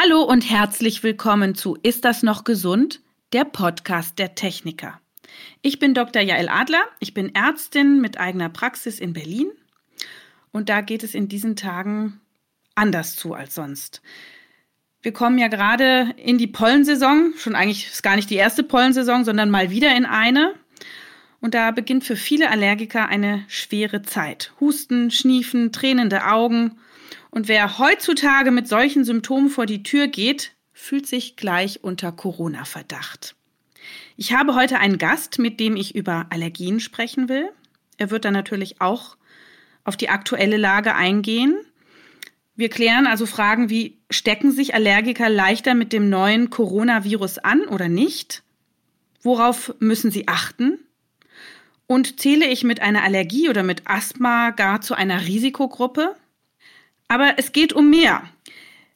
Hallo und herzlich willkommen zu Ist das noch gesund? Der Podcast der Techniker. Ich bin Dr. Jael Adler, ich bin Ärztin mit eigener Praxis in Berlin und da geht es in diesen Tagen anders zu als sonst. Wir kommen ja gerade in die Pollensaison, schon eigentlich ist gar nicht die erste Pollensaison, sondern mal wieder in eine. Und da beginnt für viele Allergiker eine schwere Zeit. Husten, Schniefen, tränende Augen und wer heutzutage mit solchen Symptomen vor die Tür geht, fühlt sich gleich unter Corona-Verdacht. Ich habe heute einen Gast, mit dem ich über Allergien sprechen will. Er wird dann natürlich auch auf die aktuelle Lage eingehen. Wir klären also Fragen wie, stecken sich Allergiker leichter mit dem neuen Coronavirus an oder nicht? Worauf müssen sie achten? Und zähle ich mit einer Allergie oder mit Asthma gar zu einer Risikogruppe? Aber es geht um mehr.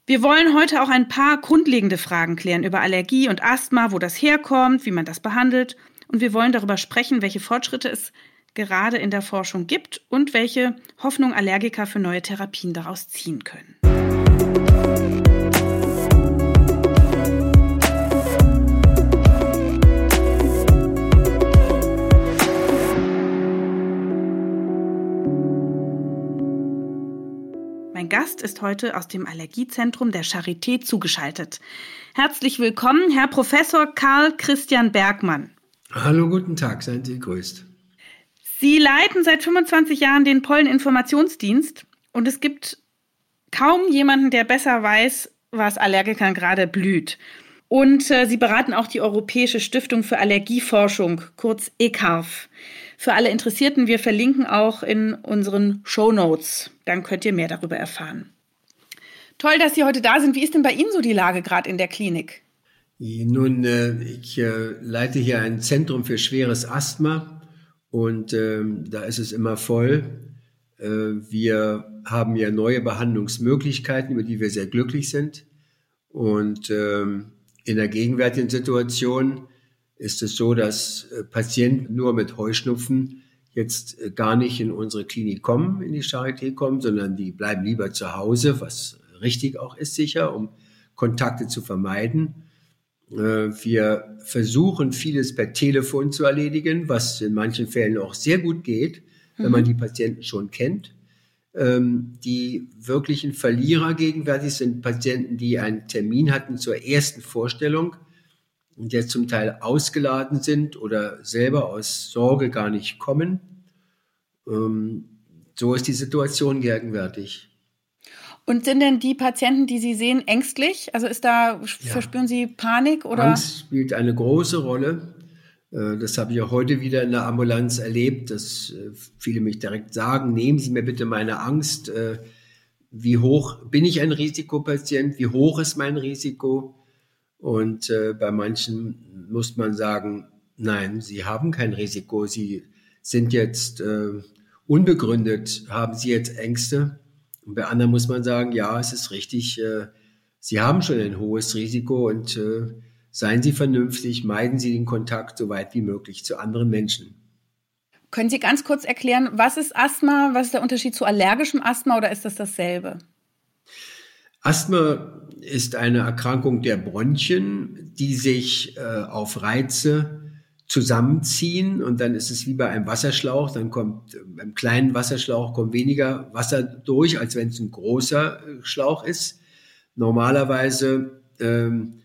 Wir wollen heute auch ein paar grundlegende Fragen klären über Allergie und Asthma, wo das herkommt, wie man das behandelt. Und wir wollen darüber sprechen, welche Fortschritte es gerade in der Forschung gibt und welche Hoffnung Allergiker für neue Therapien daraus ziehen können. Gast ist heute aus dem Allergiezentrum der Charité zugeschaltet. Herzlich willkommen, Herr Professor Karl Christian Bergmann. Hallo, guten Tag, seien Sie gegrüßt. Sie leiten seit 25 Jahren den Polleninformationsdienst und es gibt kaum jemanden, der besser weiß, was Allergikern gerade blüht. Und äh, Sie beraten auch die Europäische Stiftung für Allergieforschung, kurz ECARF. Für alle Interessierten, wir verlinken auch in unseren Show Notes. Dann könnt ihr mehr darüber erfahren. Toll, dass Sie heute da sind. Wie ist denn bei Ihnen so die Lage gerade in der Klinik? Nun, äh, ich äh, leite hier ein Zentrum für schweres Asthma und äh, da ist es immer voll. Äh, wir haben ja neue Behandlungsmöglichkeiten, über die wir sehr glücklich sind. Und ähm, in der gegenwärtigen Situation ist es so, dass äh, Patienten nur mit Heuschnupfen jetzt äh, gar nicht in unsere Klinik kommen, in die Charité kommen, sondern die bleiben lieber zu Hause, was richtig auch ist sicher, um Kontakte zu vermeiden. Äh, wir versuchen vieles per Telefon zu erledigen, was in manchen Fällen auch sehr gut geht, wenn man mhm. die Patienten schon kennt. Ähm, die wirklichen Verlierer gegenwärtig sind Patienten, die einen Termin hatten zur ersten Vorstellung und jetzt zum Teil ausgeladen sind oder selber aus Sorge gar nicht kommen. Ähm, so ist die Situation gegenwärtig. Und sind denn die Patienten, die Sie sehen, ängstlich? Also ist da, ja. verspüren Sie Panik oder? Angst spielt eine große Rolle. Äh, das habe ich auch heute wieder in der Ambulanz erlebt, dass äh, viele mich direkt sagen, nehmen Sie mir bitte meine Angst. Äh, wie hoch bin ich ein Risikopatient? Wie hoch ist mein Risiko? Und äh, bei manchen muss man sagen, nein, sie haben kein Risiko, sie sind jetzt äh, unbegründet, haben sie jetzt Ängste. Und bei anderen muss man sagen, ja, es ist richtig, äh, sie haben schon ein hohes Risiko und äh, seien Sie vernünftig, meiden Sie den Kontakt so weit wie möglich zu anderen Menschen. Können Sie ganz kurz erklären, was ist Asthma, was ist der Unterschied zu allergischem Asthma oder ist das dasselbe? Asthma ist eine Erkrankung der Bronchien, die sich äh, auf Reize zusammenziehen und dann ist es wie bei einem Wasserschlauch, dann kommt beim kleinen Wasserschlauch kommt weniger Wasser durch, als wenn es ein großer äh, Schlauch ist. Normalerweise ähm,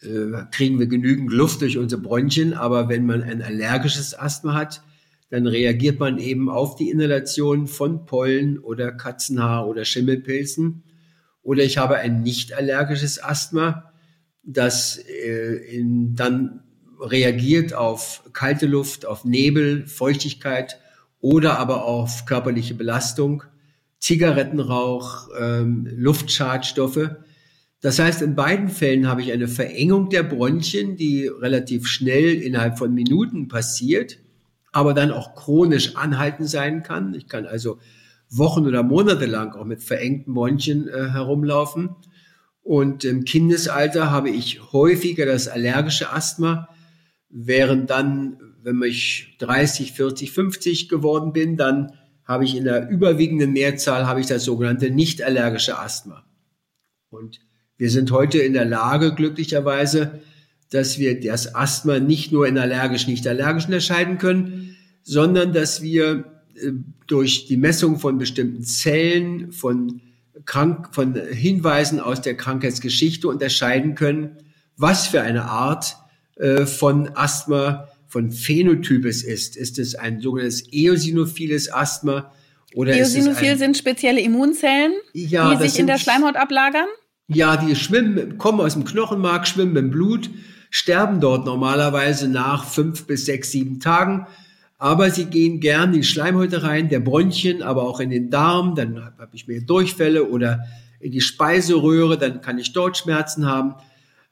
äh, kriegen wir genügend Luft durch unsere Bronchien, aber wenn man ein allergisches Asthma hat, dann reagiert man eben auf die Inhalation von Pollen oder Katzenhaar oder Schimmelpilzen oder ich habe ein nicht allergisches Asthma, das äh, in, dann reagiert auf kalte Luft, auf Nebel, Feuchtigkeit oder aber auf körperliche Belastung, Zigarettenrauch, ähm, Luftschadstoffe. Das heißt, in beiden Fällen habe ich eine Verengung der Bronchien, die relativ schnell innerhalb von Minuten passiert, aber dann auch chronisch anhalten sein kann. Ich kann also Wochen oder Monate lang auch mit verengten Bronchien äh, herumlaufen. Und im Kindesalter habe ich häufiger das allergische Asthma, während dann, wenn ich 30, 40, 50 geworden bin, dann habe ich in der überwiegenden Mehrzahl habe ich das sogenannte nicht allergische Asthma. Und Wir sind heute in der Lage, glücklicherweise, dass wir das Asthma nicht nur in allergisch, nicht allergisch unterscheiden können, sondern dass wir durch die Messung von bestimmten Zellen, von, Krank von Hinweisen aus der Krankheitsgeschichte unterscheiden können, was für eine Art äh, von Asthma, von Phänotyp es ist. Ist es ein sogenanntes eosinophiles Asthma? Oder Eosinophil sind spezielle Immunzellen, ja, die sich in der Schleimhaut ablagern? Ja, die schwimmen, kommen aus dem Knochenmark, schwimmen im Blut, sterben dort normalerweise nach fünf bis sechs, sieben Tagen. Aber sie gehen gern in die Schleimhäute rein, der Bronchien, aber auch in den Darm. Dann habe ich mehr Durchfälle oder in die Speiseröhre, dann kann ich dort Schmerzen haben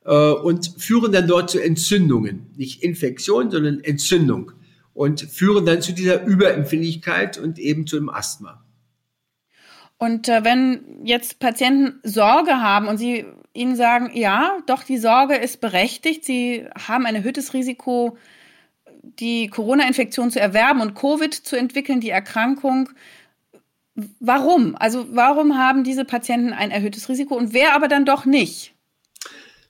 äh, und führen dann dort zu Entzündungen. Nicht Infektion, sondern Entzündung. Und führen dann zu dieser Überempfindlichkeit und eben zu dem Asthma. Und äh, wenn jetzt Patienten Sorge haben und sie ihnen sagen, ja, doch, die Sorge ist berechtigt, sie haben ein erhöhtes Risiko, die Corona-Infektion zu erwerben und Covid zu entwickeln, die Erkrankung. Warum? Also warum haben diese Patienten ein erhöhtes Risiko und wer aber dann doch nicht?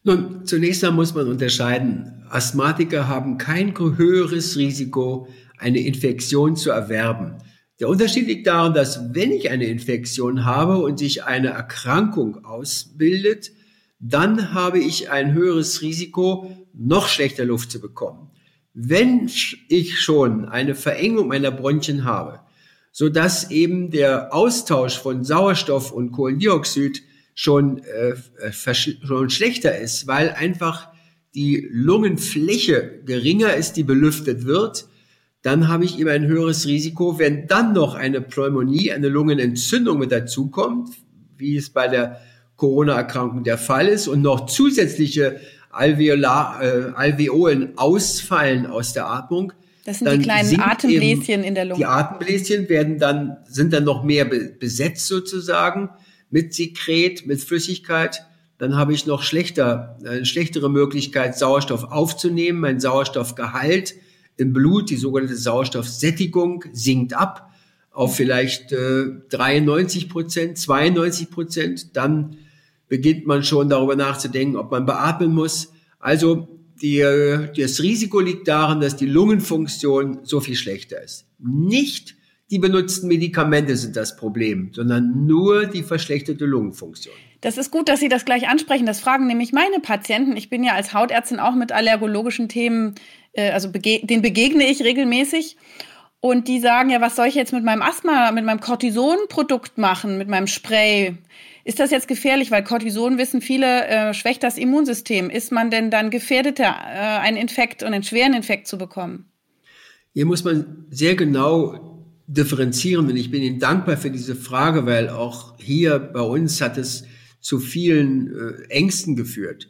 Nun, zunächst einmal muss man unterscheiden. Asthmatiker haben kein höheres Risiko, eine Infektion zu erwerben. Der Unterschied liegt darin, dass wenn ich eine Infektion habe und sich eine Erkrankung ausbildet, dann habe ich ein höheres Risiko, noch schlechter Luft zu bekommen. Wenn ich schon eine Verengung meiner Bronchien habe, so dass eben der Austausch von Sauerstoff und Kohlendioxid schon, äh, schon schlechter ist, weil einfach die Lungenfläche geringer ist, die belüftet wird, dann habe ich eben ein höheres Risiko. Wenn dann noch eine Pneumonie, eine Lungenentzündung mit dazukommt, wie es bei der Corona-Erkrankung der Fall ist, und noch zusätzliche Alveolar, äh, Alveolen ausfallen aus der Atmung, das sind die kleinen Atembläschen in der Lunge. Die Atembläschen werden dann, sind dann noch mehr besetzt sozusagen mit Sekret, mit Flüssigkeit. Dann habe ich noch schlechter, eine schlechtere Möglichkeit, Sauerstoff aufzunehmen. Mein Sauerstoffgehalt im Blut, die sogenannte Sauerstoffsättigung, sinkt ab auf vielleicht äh, 93 Prozent, 92 Prozent. Dann beginnt man schon darüber nachzudenken, ob man beatmen muss. Also die, das Risiko liegt darin, dass die Lungenfunktion so viel schlechter ist. Nicht die benutzten Medikamente sind das Problem, sondern nur die verschlechterte Lungenfunktion. Das ist gut, dass Sie das gleich ansprechen. Das fragen nämlich meine Patienten. Ich bin ja als Hautärztin auch mit allergologischen Themen äh, also bege den begegne ich regelmäßig. Und die sagen ja, was soll ich jetzt mit meinem Asthma, mit meinem Cortison-Produkt machen, mit meinem Spray? Ist das jetzt gefährlich? Weil Cortison, wissen viele, äh, schwächt das Immunsystem. Ist man denn dann gefährdeter, äh, einen Infekt und einen schweren Infekt zu bekommen? Hier muss man sehr genau differenzieren und ich bin Ihnen dankbar für diese Frage, weil auch hier bei uns hat es zu vielen äh, Ängsten geführt.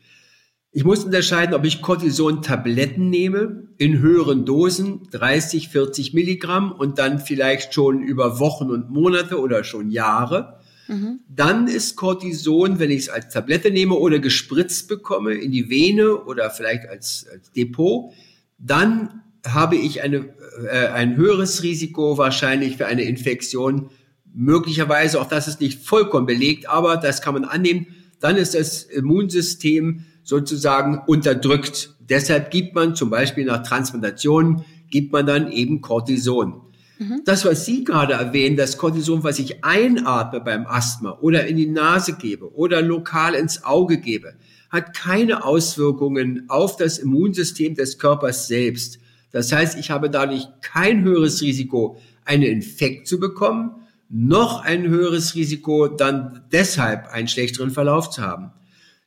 Ich muss unterscheiden, ob ich Cortison-Tabletten nehme in höheren Dosen, 30, 40 Milligramm und dann vielleicht schon über Wochen und Monate oder schon Jahre. Mhm. Dann ist Cortison, wenn ich es als Tablette nehme oder gespritzt bekomme in die Vene oder vielleicht als, als Depot, dann habe ich eine, äh, ein höheres Risiko wahrscheinlich für eine Infektion. Möglicherweise, auch das ist nicht vollkommen belegt, aber das kann man annehmen. Dann ist das Immunsystem sozusagen unterdrückt. Deshalb gibt man zum Beispiel nach Transplantation, gibt man dann eben Cortison. Mhm. Das, was Sie gerade erwähnen, das Cortison, was ich einatme beim Asthma oder in die Nase gebe oder lokal ins Auge gebe, hat keine Auswirkungen auf das Immunsystem des Körpers selbst. Das heißt, ich habe dadurch kein höheres Risiko, einen Infekt zu bekommen, noch ein höheres Risiko, dann deshalb einen schlechteren Verlauf zu haben.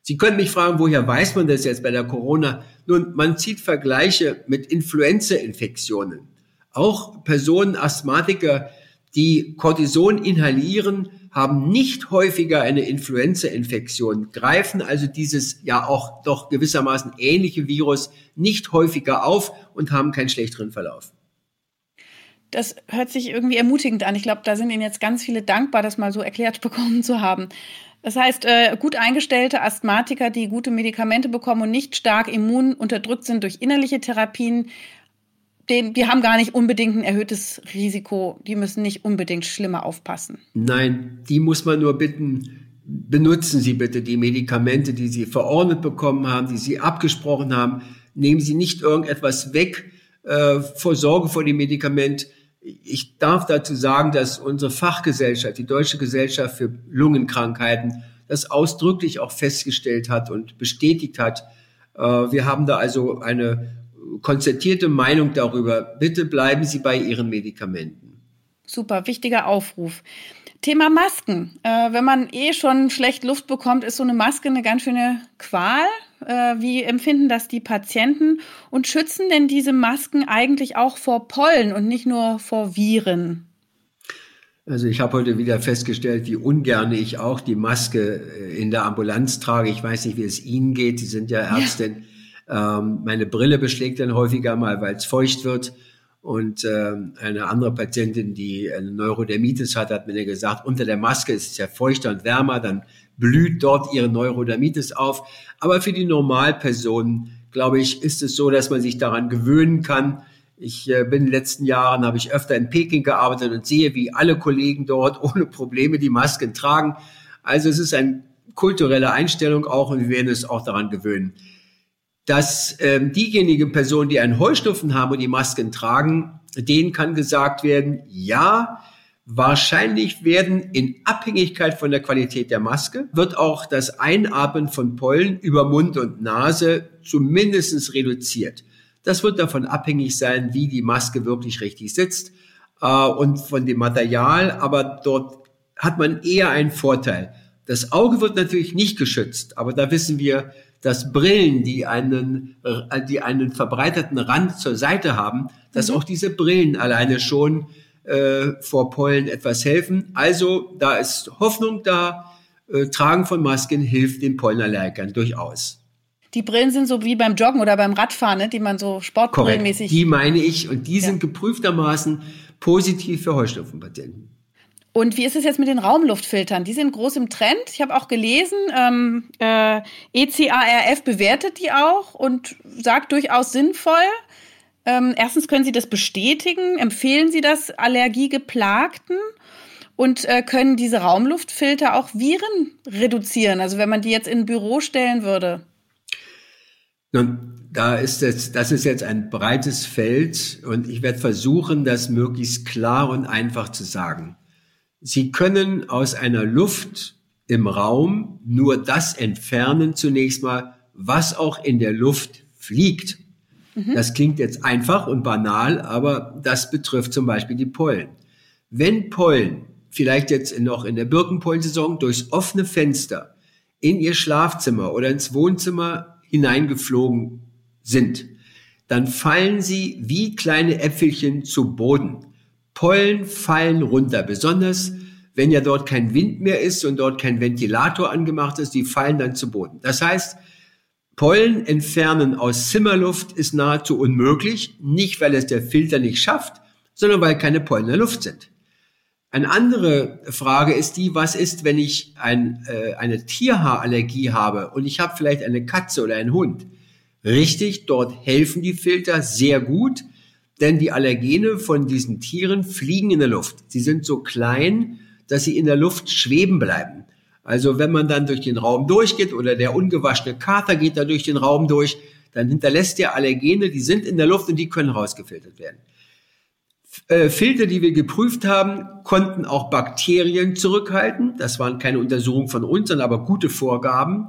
Sie können mich fragen, woher weiß man das jetzt bei der Corona? Nun, man zieht Vergleiche mit Influenza-Infektionen. Auch Personen, Asthmatiker, die Cortison inhalieren, haben nicht häufiger eine Influenza-Infektion, greifen also dieses ja auch doch gewissermaßen ähnliche Virus nicht häufiger auf und haben keinen schlechteren Verlauf. Das hört sich irgendwie ermutigend an. Ich glaube, da sind Ihnen jetzt ganz viele dankbar, das mal so erklärt bekommen zu haben. Das heißt, äh, gut eingestellte Asthmatiker, die gute Medikamente bekommen und nicht stark immununterdrückt sind durch innerliche Therapien, den, die haben gar nicht unbedingt ein erhöhtes Risiko. Die müssen nicht unbedingt schlimmer aufpassen. Nein, die muss man nur bitten, benutzen Sie bitte die Medikamente, die Sie verordnet bekommen haben, die Sie abgesprochen haben. Nehmen Sie nicht irgendetwas weg äh, vor Sorge vor dem Medikament. Ich darf dazu sagen, dass unsere Fachgesellschaft, die Deutsche Gesellschaft für Lungenkrankheiten, das ausdrücklich auch festgestellt hat und bestätigt hat. Äh, wir haben da also eine konzertierte Meinung darüber. Bitte bleiben Sie bei Ihren Medikamenten. Super, wichtiger Aufruf. Thema Masken. Äh, wenn man eh schon schlecht Luft bekommt, ist so eine Maske eine ganz schöne Qual. Äh, wie empfinden das die Patienten? Und schützen denn diese Masken eigentlich auch vor Pollen und nicht nur vor Viren? Also ich habe heute wieder festgestellt, wie ungern ich auch die Maske äh, in der Ambulanz trage. Ich weiß nicht, wie es Ihnen geht. Sie sind ja Ärztin. Ja. Ähm, meine Brille beschlägt dann häufiger mal, weil es feucht wird. Und äh, eine andere Patientin, die eine Neurodermitis hat, hat mir gesagt, unter der Maske ist es ja feuchter und wärmer, dann blüht dort ihre Neurodermitis auf. Aber für die Normalpersonen, glaube ich, ist es so, dass man sich daran gewöhnen kann. Ich äh, bin in den letzten Jahren, habe ich öfter in Peking gearbeitet und sehe, wie alle Kollegen dort ohne Probleme die Masken tragen. Also es ist eine kulturelle Einstellung auch und wir werden es auch daran gewöhnen dass ähm, diejenigen Personen, die einen Heuschnupfen haben und die Masken tragen, denen kann gesagt werden, ja, wahrscheinlich werden in Abhängigkeit von der Qualität der Maske, wird auch das Einatmen von Pollen über Mund und Nase zumindest reduziert. Das wird davon abhängig sein, wie die Maske wirklich richtig sitzt äh, und von dem Material, aber dort hat man eher einen Vorteil. Das Auge wird natürlich nicht geschützt, aber da wissen wir, dass Brillen, die einen, äh, die einen verbreiterten Rand zur Seite haben, dass mhm. auch diese Brillen alleine schon äh, vor Pollen etwas helfen. Also da ist Hoffnung da. Äh, Tragen von Masken hilft den Pollenallergikern durchaus. Die Brillen sind so wie beim Joggen oder beim Radfahren, ne? die man so sportbrillenmäßig. Die meine ich und die ja. sind geprüftermaßen positiv für Heuschnupfenpatienten. Und wie ist es jetzt mit den Raumluftfiltern? Die sind groß im Trend. Ich habe auch gelesen, ähm, äh, ECARF bewertet die auch und sagt durchaus sinnvoll. Ähm, erstens können Sie das bestätigen. Empfehlen Sie das Allergiegeplagten? Und äh, können diese Raumluftfilter auch Viren reduzieren? Also wenn man die jetzt in ein Büro stellen würde? Nun, da ist jetzt, das ist jetzt ein breites Feld und ich werde versuchen, das möglichst klar und einfach zu sagen. Sie können aus einer Luft im Raum nur das entfernen zunächst mal, was auch in der Luft fliegt. Mhm. Das klingt jetzt einfach und banal, aber das betrifft zum Beispiel die Pollen. Wenn Pollen, vielleicht jetzt noch in der Birkenpollensaison, durchs offene Fenster in ihr Schlafzimmer oder ins Wohnzimmer hineingeflogen sind, dann fallen sie wie kleine Äpfelchen zu Boden. Pollen fallen runter, besonders wenn ja dort kein Wind mehr ist und dort kein Ventilator angemacht ist, die fallen dann zu Boden. Das heißt, Pollen entfernen aus Zimmerluft ist nahezu unmöglich, nicht weil es der Filter nicht schafft, sondern weil keine Pollen in der Luft sind. Eine andere Frage ist die, was ist, wenn ich ein, äh, eine Tierhaarallergie habe und ich habe vielleicht eine Katze oder einen Hund? Richtig, dort helfen die Filter sehr gut, denn die Allergene von diesen Tieren fliegen in der Luft. Sie sind so klein, dass sie in der Luft schweben bleiben. Also wenn man dann durch den Raum durchgeht oder der ungewaschene Kater geht da durch den Raum durch, dann hinterlässt der Allergene, die sind in der Luft und die können rausgefiltert werden. Äh, Filter, die wir geprüft haben, konnten auch Bakterien zurückhalten. Das waren keine Untersuchungen von uns, sondern aber gute Vorgaben.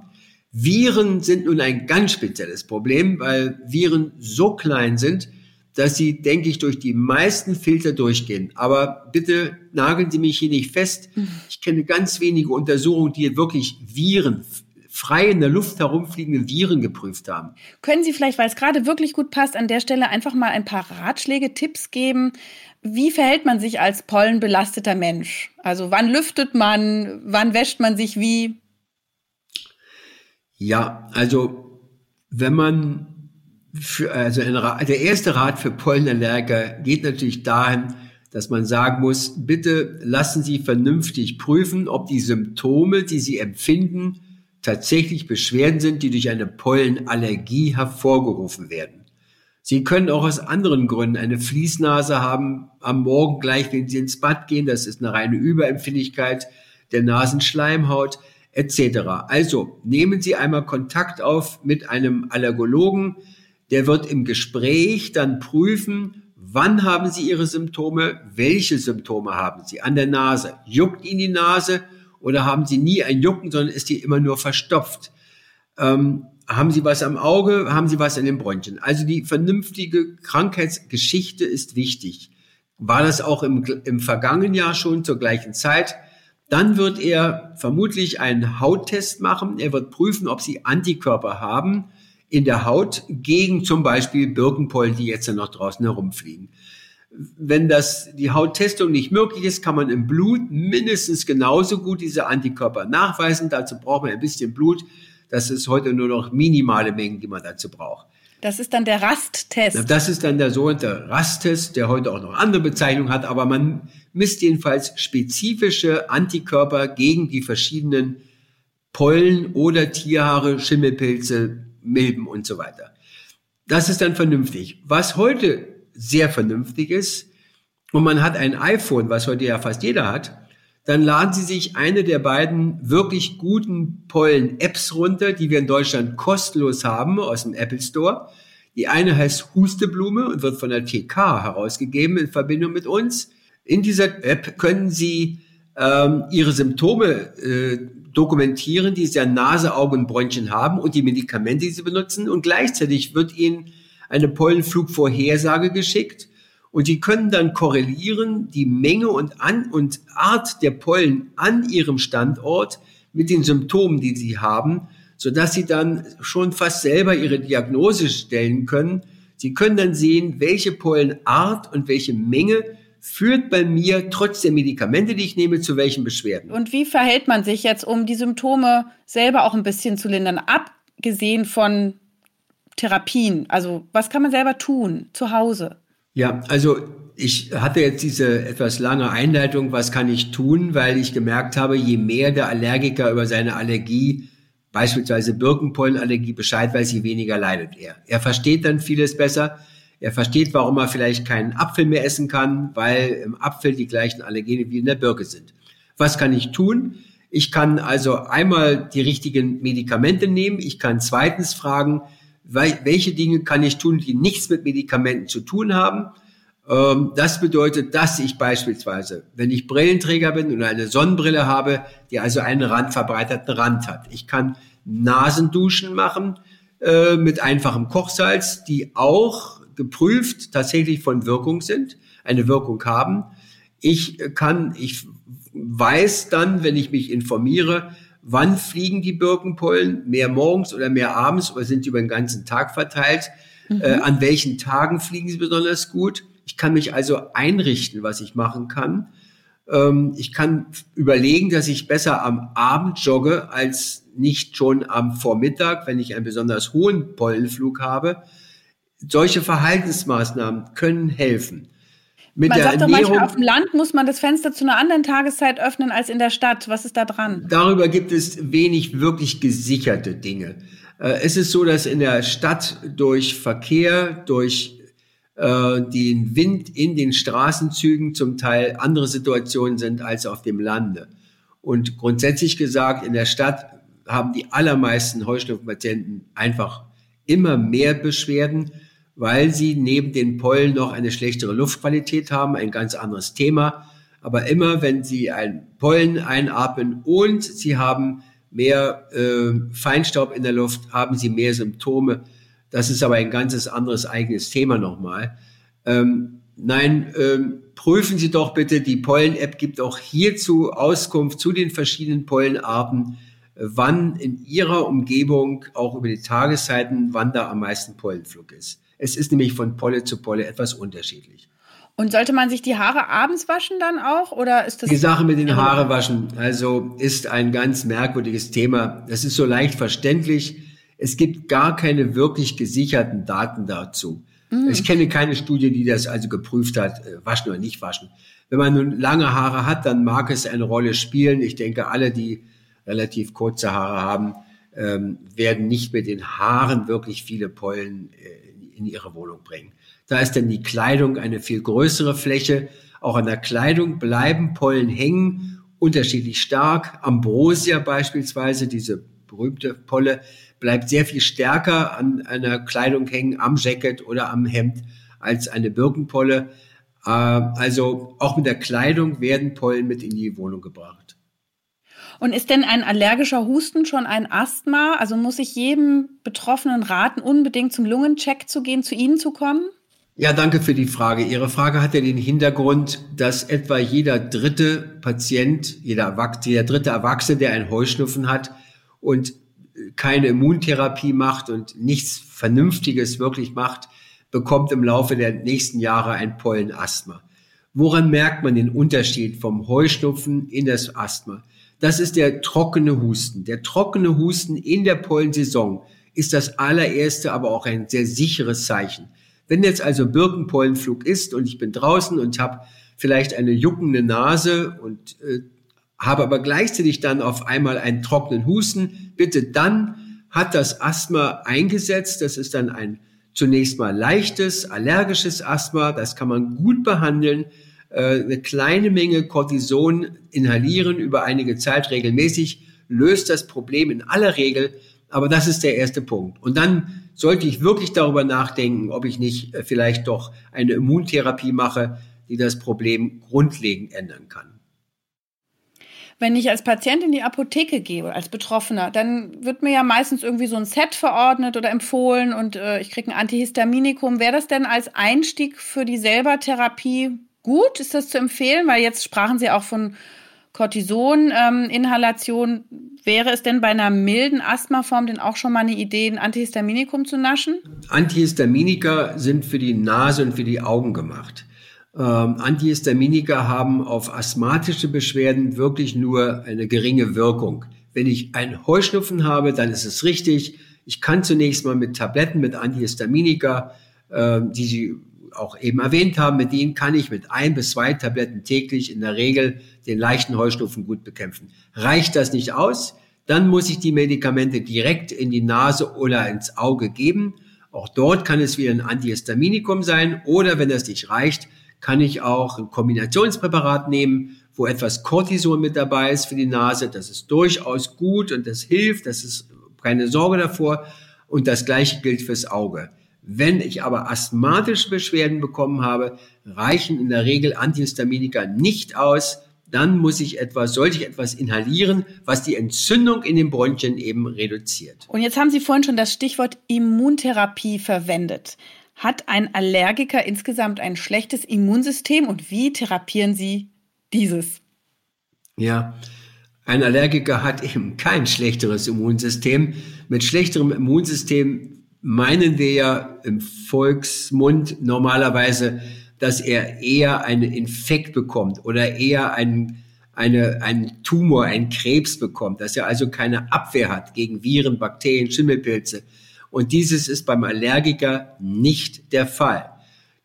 Viren sind nun ein ganz spezielles Problem, weil Viren so klein sind, dass sie, denke ich, durch die meisten Filter durchgehen. Aber bitte nageln Sie mich hier nicht fest. Ich kenne ganz wenige Untersuchungen, die wirklich Viren, frei in der Luft herumfliegende Viren geprüft haben. Können Sie vielleicht, weil es gerade wirklich gut passt, an der Stelle einfach mal ein paar Ratschläge, Tipps geben? Wie verhält man sich als pollenbelasteter Mensch? Also wann lüftet man? Wann wäscht man sich wie? Ja, also wenn man für, also ein, der erste Rat für Pollenallergiker geht natürlich dahin, dass man sagen muss, bitte lassen Sie vernünftig prüfen, ob die Symptome, die Sie empfinden, tatsächlich Beschwerden sind, die durch eine Pollenallergie hervorgerufen werden. Sie können auch aus anderen Gründen eine Fließnase haben am Morgen gleich, wenn Sie ins Bad gehen. Das ist eine reine Überempfindlichkeit der Nasenschleimhaut. etc. Also nehmen Sie einmal Kontakt auf mit einem Allergologen, der wird im Gespräch dann prüfen, wann haben Sie Ihre Symptome, welche Symptome haben Sie an der Nase. Juckt Ihnen die Nase oder haben Sie nie ein Jucken, sondern ist die immer nur verstopft? Ähm, haben Sie was am Auge, haben Sie was in den Bronchien? Also die vernünftige Krankheitsgeschichte ist wichtig. War das auch im, im vergangenen Jahr schon zur gleichen Zeit? Dann wird er vermutlich einen Hauttest machen. Er wird prüfen, ob Sie Antikörper haben in der Haut gegen zum Beispiel Birkenpollen, die jetzt ja noch draußen herumfliegen. Wenn das, die Hauttestung nicht möglich ist, kann man im Blut mindestens genauso gut diese Antikörper nachweisen. Dazu braucht man ein bisschen Blut. Das ist heute nur noch minimale Mengen, die man dazu braucht. Das ist dann der Rasttest. Das ist dann der sogenannte Rasttest, der heute auch noch andere Bezeichnungen hat, aber man misst jedenfalls spezifische Antikörper gegen die verschiedenen Pollen oder Tierhaare, Schimmelpilze, Milben und so weiter. Das ist dann vernünftig. Was heute sehr vernünftig ist, und man hat ein iPhone, was heute ja fast jeder hat, dann laden Sie sich eine der beiden wirklich guten Pollen-Apps runter, die wir in Deutschland kostenlos haben aus dem Apple Store. Die eine heißt Husteblume und wird von der TK herausgegeben in Verbindung mit uns. In dieser App können Sie ähm, Ihre Symptome äh, dokumentieren, die sie an Nase, Augen und Bronchien haben und die Medikamente, die sie benutzen. Und gleichzeitig wird ihnen eine Pollenflugvorhersage geschickt. Und sie können dann korrelieren die Menge und, an, und Art der Pollen an ihrem Standort mit den Symptomen, die sie haben, sodass sie dann schon fast selber ihre Diagnose stellen können. Sie können dann sehen, welche Pollenart und welche Menge führt bei mir trotz der Medikamente, die ich nehme, zu welchen Beschwerden. Und wie verhält man sich jetzt, um die Symptome selber auch ein bisschen zu lindern, abgesehen von Therapien? Also was kann man selber tun zu Hause? Ja, also ich hatte jetzt diese etwas lange Einleitung, was kann ich tun, weil ich gemerkt habe, je mehr der Allergiker über seine Allergie, beispielsweise Birkenpollenallergie, Bescheid weiß, je weniger leidet er. Er versteht dann vieles besser. Er versteht, warum er vielleicht keinen Apfel mehr essen kann, weil im Apfel die gleichen Allergene wie in der Birke sind. Was kann ich tun? Ich kann also einmal die richtigen Medikamente nehmen. Ich kann zweitens fragen, welche Dinge kann ich tun, die nichts mit Medikamenten zu tun haben. Ähm, das bedeutet, dass ich beispielsweise, wenn ich Brillenträger bin oder eine Sonnenbrille habe, die also einen randverbreiterten Rand hat. Ich kann Nasenduschen machen äh, mit einfachem Kochsalz, die auch geprüft tatsächlich von Wirkung sind, eine Wirkung haben. Ich kann, ich weiß dann, wenn ich mich informiere, wann fliegen die Birkenpollen, mehr morgens oder mehr abends oder sind die über den ganzen Tag verteilt, mhm. äh, an welchen Tagen fliegen sie besonders gut. Ich kann mich also einrichten, was ich machen kann. Ähm, ich kann überlegen, dass ich besser am Abend jogge als nicht schon am Vormittag, wenn ich einen besonders hohen Pollenflug habe solche Verhaltensmaßnahmen können helfen. Mit man sagt Ernährung, doch manchmal, auf dem Land muss man das Fenster zu einer anderen Tageszeit öffnen als in der Stadt. Was ist da dran? Darüber gibt es wenig wirklich gesicherte Dinge. Äh, es ist so, dass in der Stadt durch Verkehr, durch äh, den Wind in den Straßenzügen zum Teil andere Situationen sind als auf dem Lande. Und grundsätzlich gesagt, in der Stadt haben die allermeisten Heuschnupfenpatienten einfach immer mehr Beschwerden weil sie neben den Pollen noch eine schlechtere Luftqualität haben, ein ganz anderes Thema. Aber immer, wenn sie ein Pollen einatmen und sie haben mehr äh, Feinstaub in der Luft, haben sie mehr Symptome. Das ist aber ein ganzes anderes eigenes Thema nochmal. Ähm, nein, ähm, prüfen Sie doch bitte, die Pollen-App gibt auch hierzu Auskunft zu den verschiedenen Pollenarten, wann in Ihrer Umgebung, auch über die Tageszeiten, wann da am meisten Pollenflug ist. Es ist nämlich von Polle zu Polle etwas unterschiedlich. Und sollte man sich die Haare abends waschen dann auch oder ist das Die Sache mit den Haare waschen, also ist ein ganz merkwürdiges Thema. Das ist so leicht verständlich. Es gibt gar keine wirklich gesicherten Daten dazu. Mhm. Ich kenne keine Studie, die das also geprüft hat, äh, waschen oder nicht waschen. Wenn man nun lange Haare hat, dann mag es eine Rolle spielen. Ich denke, alle, die relativ kurze Haare haben, ähm, werden nicht mit den Haaren wirklich viele Pollen äh, in ihre Wohnung bringen. Da ist dann die Kleidung eine viel größere Fläche. Auch an der Kleidung bleiben Pollen hängen unterschiedlich stark. Ambrosia beispielsweise, diese berühmte Polle, bleibt sehr viel stärker an einer Kleidung hängen, am Jacket oder am Hemd, als eine Birkenpolle. Äh, also auch mit der Kleidung werden Pollen mit in die Wohnung gebracht. Und ist denn ein allergischer Husten schon ein Asthma? Also muss ich jedem Betroffenen raten, unbedingt zum Lungencheck zu gehen, zu Ihnen zu kommen? Ja, danke für die Frage. Ihre Frage hat ja den Hintergrund, dass etwa jeder dritte Patient, jeder, jeder dritte Erwachsene, der einen Heuschnupfen hat und keine Immuntherapie macht und nichts Vernünftiges wirklich macht, bekommt im Laufe der nächsten Jahre ein Pollenasthma. Woran merkt man den Unterschied vom Heuschnupfen in das Asthma? Das ist der trockene Husten. Der trockene Husten in der Pollensaison ist das allererste, aber auch ein sehr sicheres Zeichen. Wenn jetzt also Birkenpollenflug ist und ich bin draußen und habe vielleicht eine juckende Nase und äh, habe aber gleichzeitig dann auf einmal einen trockenen Husten, bitte dann hat das Asthma eingesetzt. Das ist dann ein zunächst mal leichtes allergisches Asthma. Das kann man gut behandeln. Äh, eine kleine Menge Cortison inhalieren über einige Zeit regelmäßig löst das Problem in aller Regel. Aber das ist der erste Punkt. Und dann sollte ich wirklich darüber nachdenken, ob ich nicht äh, vielleicht doch eine Immuntherapie mache, die das Problem grundlegend ändern kann. Wenn ich als Patient in die Apotheke gehe, als Betroffener, dann wird mir ja meistens irgendwie so ein Set verordnet oder empfohlen und äh, ich kriege ein Antihistaminikum. Wäre das denn als Einstieg für die Selbertherapie gut? Ist das zu empfehlen? Weil jetzt sprachen Sie auch von Cortison-Inhalation. Ähm, Wäre es denn bei einer milden Asthmaform denn auch schon mal eine Idee, ein Antihistaminikum zu naschen? Antihistaminika sind für die Nase und für die Augen gemacht. Ähm, Antihistaminika haben auf asthmatische Beschwerden wirklich nur eine geringe Wirkung. Wenn ich einen Heuschnupfen habe, dann ist es richtig. Ich kann zunächst mal mit Tabletten, mit Antihistaminika, äh, die Sie auch eben erwähnt haben, mit denen kann ich mit ein bis zwei Tabletten täglich in der Regel den leichten Heuschnupfen gut bekämpfen. Reicht das nicht aus, dann muss ich die Medikamente direkt in die Nase oder ins Auge geben. Auch dort kann es wieder ein Antihistaminikum sein oder wenn das nicht reicht, kann ich auch ein Kombinationspräparat nehmen, wo etwas Cortison mit dabei ist für die Nase. Das ist durchaus gut und das hilft, das ist keine Sorge davor. Und das gleiche gilt fürs Auge. Wenn ich aber asthmatische Beschwerden bekommen habe, reichen in der Regel Antihistaminika nicht aus. Dann muss ich etwas, sollte ich etwas inhalieren, was die Entzündung in den Bronchien eben reduziert. Und jetzt haben Sie vorhin schon das Stichwort Immuntherapie verwendet. Hat ein Allergiker insgesamt ein schlechtes Immunsystem und wie therapieren Sie dieses? Ja, ein Allergiker hat eben kein schlechteres Immunsystem. Mit schlechterem Immunsystem meinen wir ja im Volksmund normalerweise, dass er eher einen Infekt bekommt oder eher einen, eine, einen Tumor, einen Krebs bekommt, dass er also keine Abwehr hat gegen Viren, Bakterien, Schimmelpilze. Und dieses ist beim Allergiker nicht der Fall.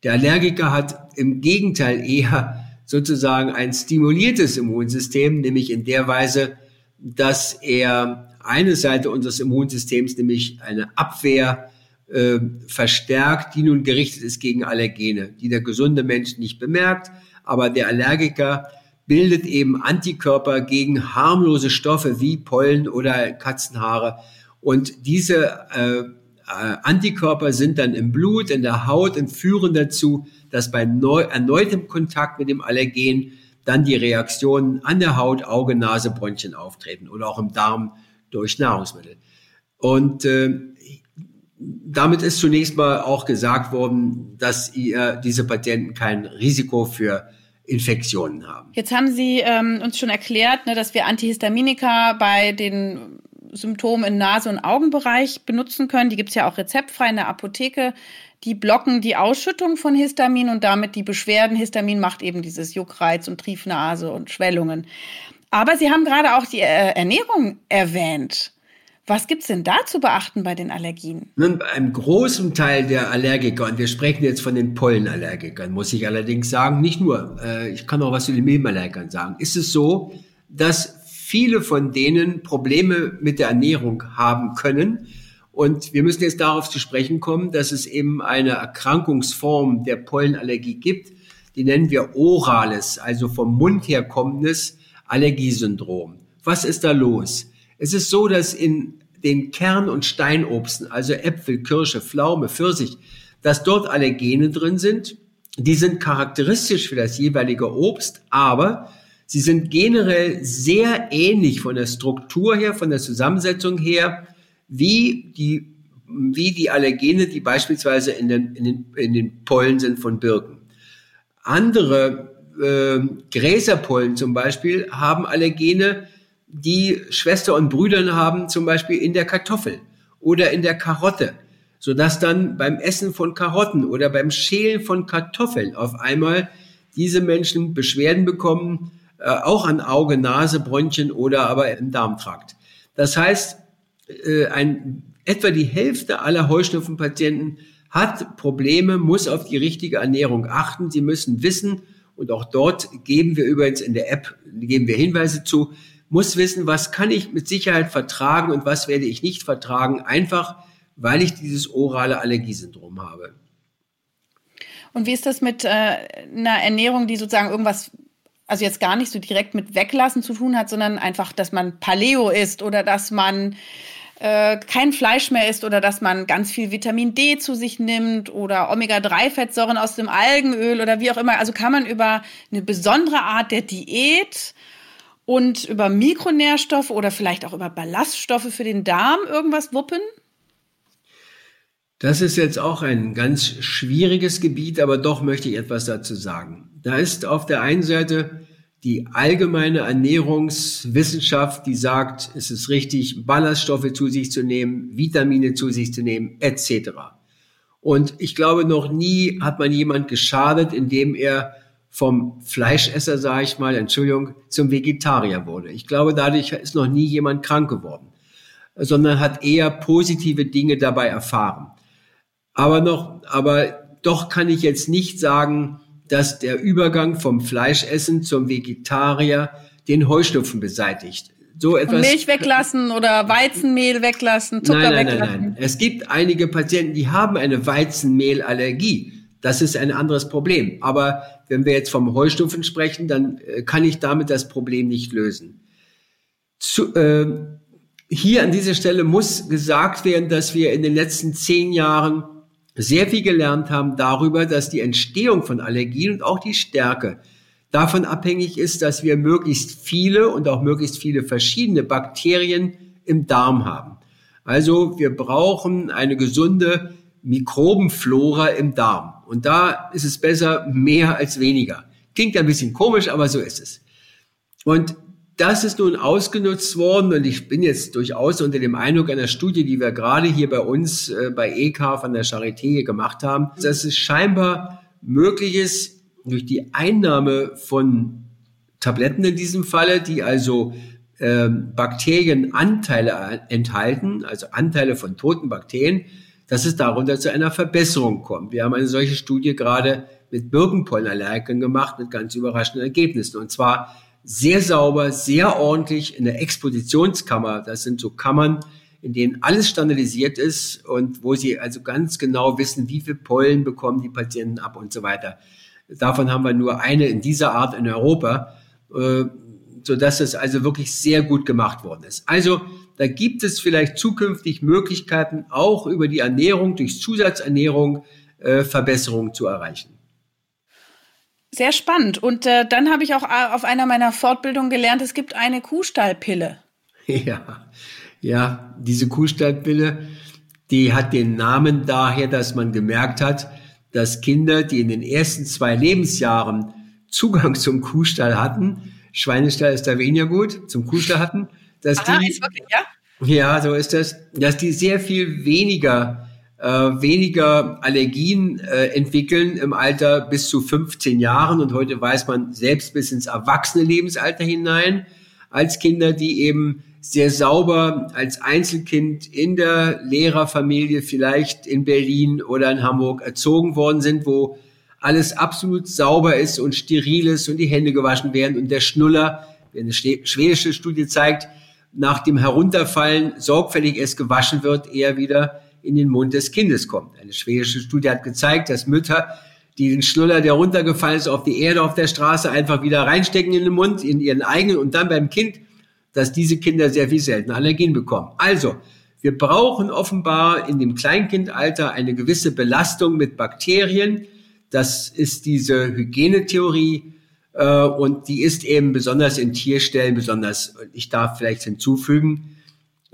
Der Allergiker hat im Gegenteil eher sozusagen ein stimuliertes Immunsystem, nämlich in der Weise, dass er eine Seite unseres Immunsystems, nämlich eine Abwehr, äh, verstärkt, die nun gerichtet ist gegen Allergene, die der gesunde Mensch nicht bemerkt, aber der Allergiker bildet eben Antikörper gegen harmlose Stoffe wie Pollen oder Katzenhaare. Und diese äh, äh, Antikörper sind dann im Blut, in der Haut und führen dazu, dass bei neu, erneutem Kontakt mit dem Allergen dann die Reaktionen an der Haut, Auge, Nase, Bronchien auftreten oder auch im Darm durch Nahrungsmittel. Und äh, damit ist zunächst mal auch gesagt worden, dass ihr, diese Patienten kein Risiko für Infektionen haben. Jetzt haben Sie ähm, uns schon erklärt, ne, dass wir Antihistaminika bei den Symptomen im Nase- und Augenbereich benutzen können. Die gibt es ja auch rezeptfrei in der Apotheke. Die blocken die Ausschüttung von Histamin und damit die Beschwerden. Histamin macht eben dieses Juckreiz und Triefnase und Schwellungen. Aber Sie haben gerade auch die äh, Ernährung erwähnt. Was gibt's denn da zu beachten bei den Allergien? Nun, bei einem großen Teil der Allergiker, und wir sprechen jetzt von den Pollenallergikern, muss ich allerdings sagen, nicht nur, äh, ich kann auch was zu den Milbenallergikern sagen, ist es so, dass viele von denen Probleme mit der Ernährung haben können. Und wir müssen jetzt darauf zu sprechen kommen, dass es eben eine Erkrankungsform der Pollenallergie gibt, die nennen wir orales, also vom Mund her kommendes Allergiesyndrom. Was ist da los? Es ist so, dass in den Kern- und Steinobsten, also Äpfel, Kirsche, Pflaume, Pfirsich, dass dort Allergene drin sind. Die sind charakteristisch für das jeweilige Obst, aber sie sind generell sehr ähnlich von der Struktur her, von der Zusammensetzung her, wie die, wie die Allergene, die beispielsweise in den, in den, in den Pollen sind von Birken. Andere äh, Gräserpollen zum Beispiel haben Allergene, die Schwester und Brüder haben, zum Beispiel in der Kartoffel oder in der Karotte, sodass dann beim Essen von Karotten oder beim Schälen von Kartoffeln auf einmal diese Menschen Beschwerden bekommen, äh, auch an Auge, Nase, Bronchien oder aber im Darmtrakt. Das heißt, äh, ein, etwa die Hälfte aller Heuschnupfenpatienten hat Probleme, muss auf die richtige Ernährung achten. Sie müssen wissen, und auch dort geben wir übrigens in der App, geben wir Hinweise zu, muss wissen, was kann ich mit Sicherheit vertragen und was werde ich nicht vertragen, einfach weil ich dieses orale Allergiesyndrom habe. Und wie ist das mit äh, einer Ernährung, die sozusagen irgendwas, also jetzt gar nicht so direkt mit Weglassen zu tun hat, sondern einfach, dass man Paleo isst oder dass man äh, kein Fleisch mehr isst oder dass man ganz viel Vitamin D zu sich nimmt oder Omega-3-Fettsäuren aus dem Algenöl oder wie auch immer. Also kann man über eine besondere Art der Diät und über Mikronährstoffe oder vielleicht auch über Ballaststoffe für den Darm irgendwas wuppen? Das ist jetzt auch ein ganz schwieriges Gebiet, aber doch möchte ich etwas dazu sagen. Da ist auf der einen Seite die allgemeine Ernährungswissenschaft, die sagt, es ist richtig, Ballaststoffe zu sich zu nehmen, Vitamine zu sich zu nehmen, etc. Und ich glaube, noch nie hat man jemand geschadet, indem er vom Fleischesser, sage ich mal, Entschuldigung, zum Vegetarier wurde. Ich glaube, dadurch ist noch nie jemand krank geworden, sondern hat eher positive Dinge dabei erfahren. Aber noch, aber doch kann ich jetzt nicht sagen, dass der Übergang vom Fleischessen zum Vegetarier den Heuschnupfen beseitigt. So etwas. Und Milch weglassen oder Weizenmehl weglassen, Zucker nein, nein, weglassen. Nein, nein, Es gibt einige Patienten, die haben eine Weizenmehlallergie. Das ist ein anderes Problem. Aber wenn wir jetzt vom Heuschnupfen sprechen, dann äh, kann ich damit das Problem nicht lösen. Zu, äh, hier an dieser Stelle muss gesagt werden, dass wir in den letzten zehn Jahren sehr viel gelernt haben darüber, dass die Entstehung von Allergien und auch die Stärke davon abhängig ist, dass wir möglichst viele und auch möglichst viele verschiedene Bakterien im Darm haben. Also wir brauchen eine gesunde Mikrobenflora im Darm. Und da ist es besser mehr als weniger. Klingt ein bisschen komisch, aber so ist es. Und das ist nun ausgenutzt worden und ich bin jetzt durchaus unter dem Eindruck einer Studie, die wir gerade hier bei uns äh, bei EK von der Charité gemacht haben, dass es scheinbar möglich ist, durch die Einnahme von Tabletten in diesem Falle, die also ähm, Bakterienanteile enthalten, also Anteile von toten Bakterien, dass es darunter zu einer Verbesserung kommt. Wir haben eine solche Studie gerade mit Birkenpollenallergikern gemacht mit ganz überraschenden Ergebnissen. Und zwar sehr sauber, sehr ordentlich in der Expositionskammer. Das sind so Kammern, in denen alles standardisiert ist und wo sie also ganz genau wissen, wie viel Pollen bekommen die Patienten ab und so weiter. Davon haben wir nur eine in dieser Art in Europa, äh, so dass es also wirklich sehr gut gemacht worden ist. Also da gibt es vielleicht zukünftig Möglichkeiten, auch über die Ernährung, durch Zusatzernährung äh, Verbesserungen zu erreichen. Sehr spannend. Und äh, dann habe ich auch äh, auf einer meiner Fortbildungen gelernt, es gibt eine Kuhstallpille. Ja, ja, diese Kuhstallpille, die hat den Namen daher, dass man gemerkt hat, dass Kinder, die in den ersten zwei Lebensjahren Zugang zum Kuhstall hatten, Schweinestall ist da weniger gut, zum Kuhstall hatten, dass Aha, die, wirklich, ja? ja, so ist das, dass die sehr viel weniger äh, weniger Allergien äh, entwickeln im Alter bis zu 15 Jahren. Und heute weiß man selbst bis ins erwachsene Lebensalter hinein als Kinder, die eben sehr sauber als Einzelkind in der Lehrerfamilie vielleicht in Berlin oder in Hamburg erzogen worden sind, wo alles absolut sauber ist und steril ist und die Hände gewaschen werden und der Schnuller, wie eine schwedische Studie zeigt, nach dem Herunterfallen sorgfältig erst gewaschen wird, eher wieder in den Mund des Kindes kommt. Eine schwedische Studie hat gezeigt, dass Mütter, die den Schnuller, der runtergefallen ist, auf die Erde auf der Straße einfach wieder reinstecken in den Mund, in ihren eigenen und dann beim Kind, dass diese Kinder sehr viel seltener Allergien bekommen. Also, wir brauchen offenbar in dem Kleinkindalter eine gewisse Belastung mit Bakterien. Das ist diese Hygienetheorie äh, und die ist eben besonders in Tierstellen besonders, ich darf vielleicht hinzufügen,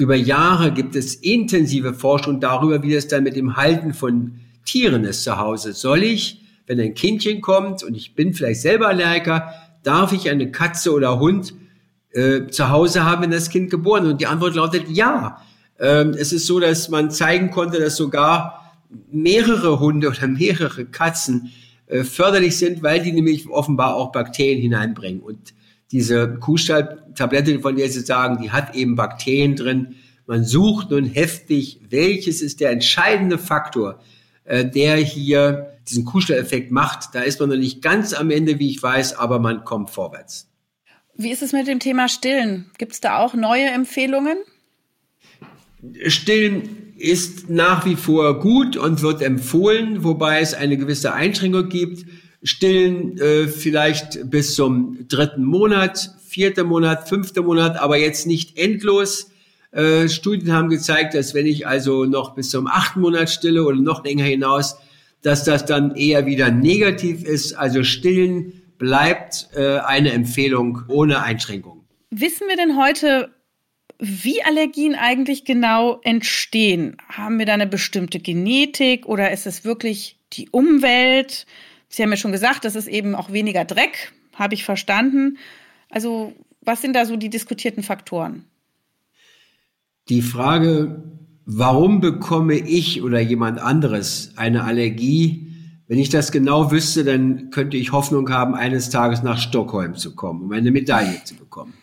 über Jahre gibt es intensive Forschung darüber, wie es dann mit dem Halten von Tieren ist zu Hause. Soll ich, wenn ein Kindchen kommt und ich bin vielleicht selber Allergiker, darf ich eine Katze oder Hund äh, zu Hause haben, wenn das Kind geboren ist? Und die Antwort lautet ja. Ähm, es ist so, dass man zeigen konnte, dass sogar mehrere Hunde oder mehrere Katzen äh, förderlich sind, weil die nämlich offenbar auch Bakterien hineinbringen. Und diese Kuhstalltablette, von der Sie sagen, die hat eben Bakterien drin. Man sucht nun heftig, welches ist der entscheidende Faktor, äh, der hier diesen Kuhstalleffekt macht. Da ist man noch nicht ganz am Ende, wie ich weiß, aber man kommt vorwärts. Wie ist es mit dem Thema Stillen? Gibt es da auch neue Empfehlungen? Stillen ist nach wie vor gut und wird empfohlen, wobei es eine gewisse Einschränkung gibt. Stillen äh, vielleicht bis zum dritten Monat, vierter Monat, fünfter Monat, aber jetzt nicht endlos. Äh, Studien haben gezeigt, dass wenn ich also noch bis zum achten Monat stille oder noch länger hinaus, dass das dann eher wieder negativ ist. Also stillen bleibt äh, eine Empfehlung ohne Einschränkung. Wissen wir denn heute, wie Allergien eigentlich genau entstehen? Haben wir da eine bestimmte Genetik oder ist es wirklich die Umwelt? Sie haben ja schon gesagt, das ist eben auch weniger Dreck, habe ich verstanden. Also was sind da so die diskutierten Faktoren? Die Frage, warum bekomme ich oder jemand anderes eine Allergie, wenn ich das genau wüsste, dann könnte ich Hoffnung haben, eines Tages nach Stockholm zu kommen, um eine Medaille zu bekommen.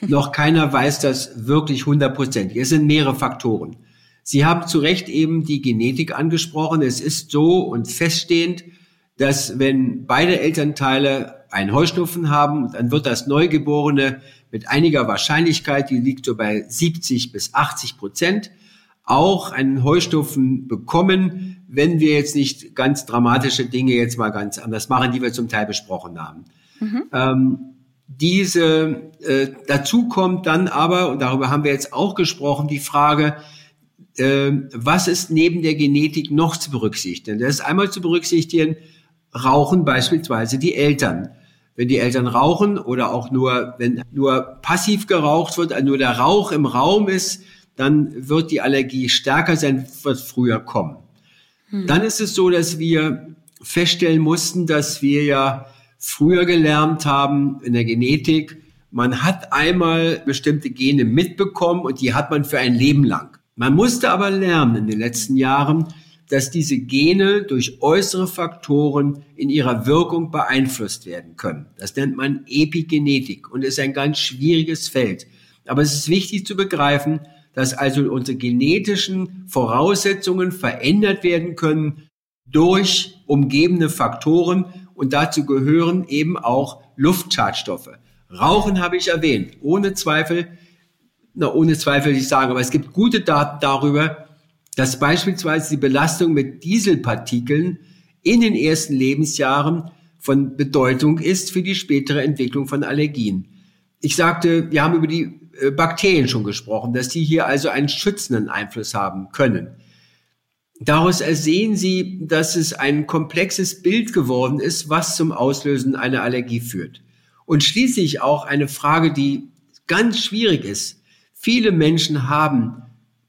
Noch keiner weiß das wirklich hundertprozentig. Es sind mehrere Faktoren. Sie haben zu Recht eben die Genetik angesprochen. Es ist so und feststehend, dass wenn beide Elternteile einen Heuschnupfen haben, dann wird das Neugeborene mit einiger Wahrscheinlichkeit, die liegt so bei 70 bis 80 Prozent, auch einen Heuschnupfen bekommen, wenn wir jetzt nicht ganz dramatische Dinge jetzt mal ganz anders machen, die wir zum Teil besprochen haben. Mhm. Ähm, diese äh, dazu kommt dann aber, und darüber haben wir jetzt auch gesprochen, die Frage, äh, was ist neben der Genetik noch zu berücksichtigen? Das ist einmal zu berücksichtigen, rauchen beispielsweise die Eltern. Wenn die Eltern rauchen oder auch nur, wenn nur passiv geraucht wird, also nur der Rauch im Raum ist, dann wird die Allergie stärker sein, wird früher kommen. Hm. Dann ist es so, dass wir feststellen mussten, dass wir ja früher gelernt haben in der Genetik, man hat einmal bestimmte Gene mitbekommen und die hat man für ein Leben lang. Man musste aber lernen in den letzten Jahren, dass diese Gene durch äußere Faktoren in ihrer Wirkung beeinflusst werden können. Das nennt man Epigenetik und ist ein ganz schwieriges Feld. Aber es ist wichtig zu begreifen, dass also unsere genetischen Voraussetzungen verändert werden können durch umgebende Faktoren und dazu gehören eben auch Luftschadstoffe. Rauchen habe ich erwähnt, ohne Zweifel, na, ohne Zweifel ich sagen, aber es gibt gute Daten darüber, dass beispielsweise die Belastung mit Dieselpartikeln in den ersten Lebensjahren von Bedeutung ist für die spätere Entwicklung von Allergien. Ich sagte, wir haben über die äh, Bakterien schon gesprochen, dass die hier also einen schützenden Einfluss haben können. Daraus ersehen Sie, dass es ein komplexes Bild geworden ist, was zum Auslösen einer Allergie führt. Und schließlich auch eine Frage, die ganz schwierig ist. Viele Menschen haben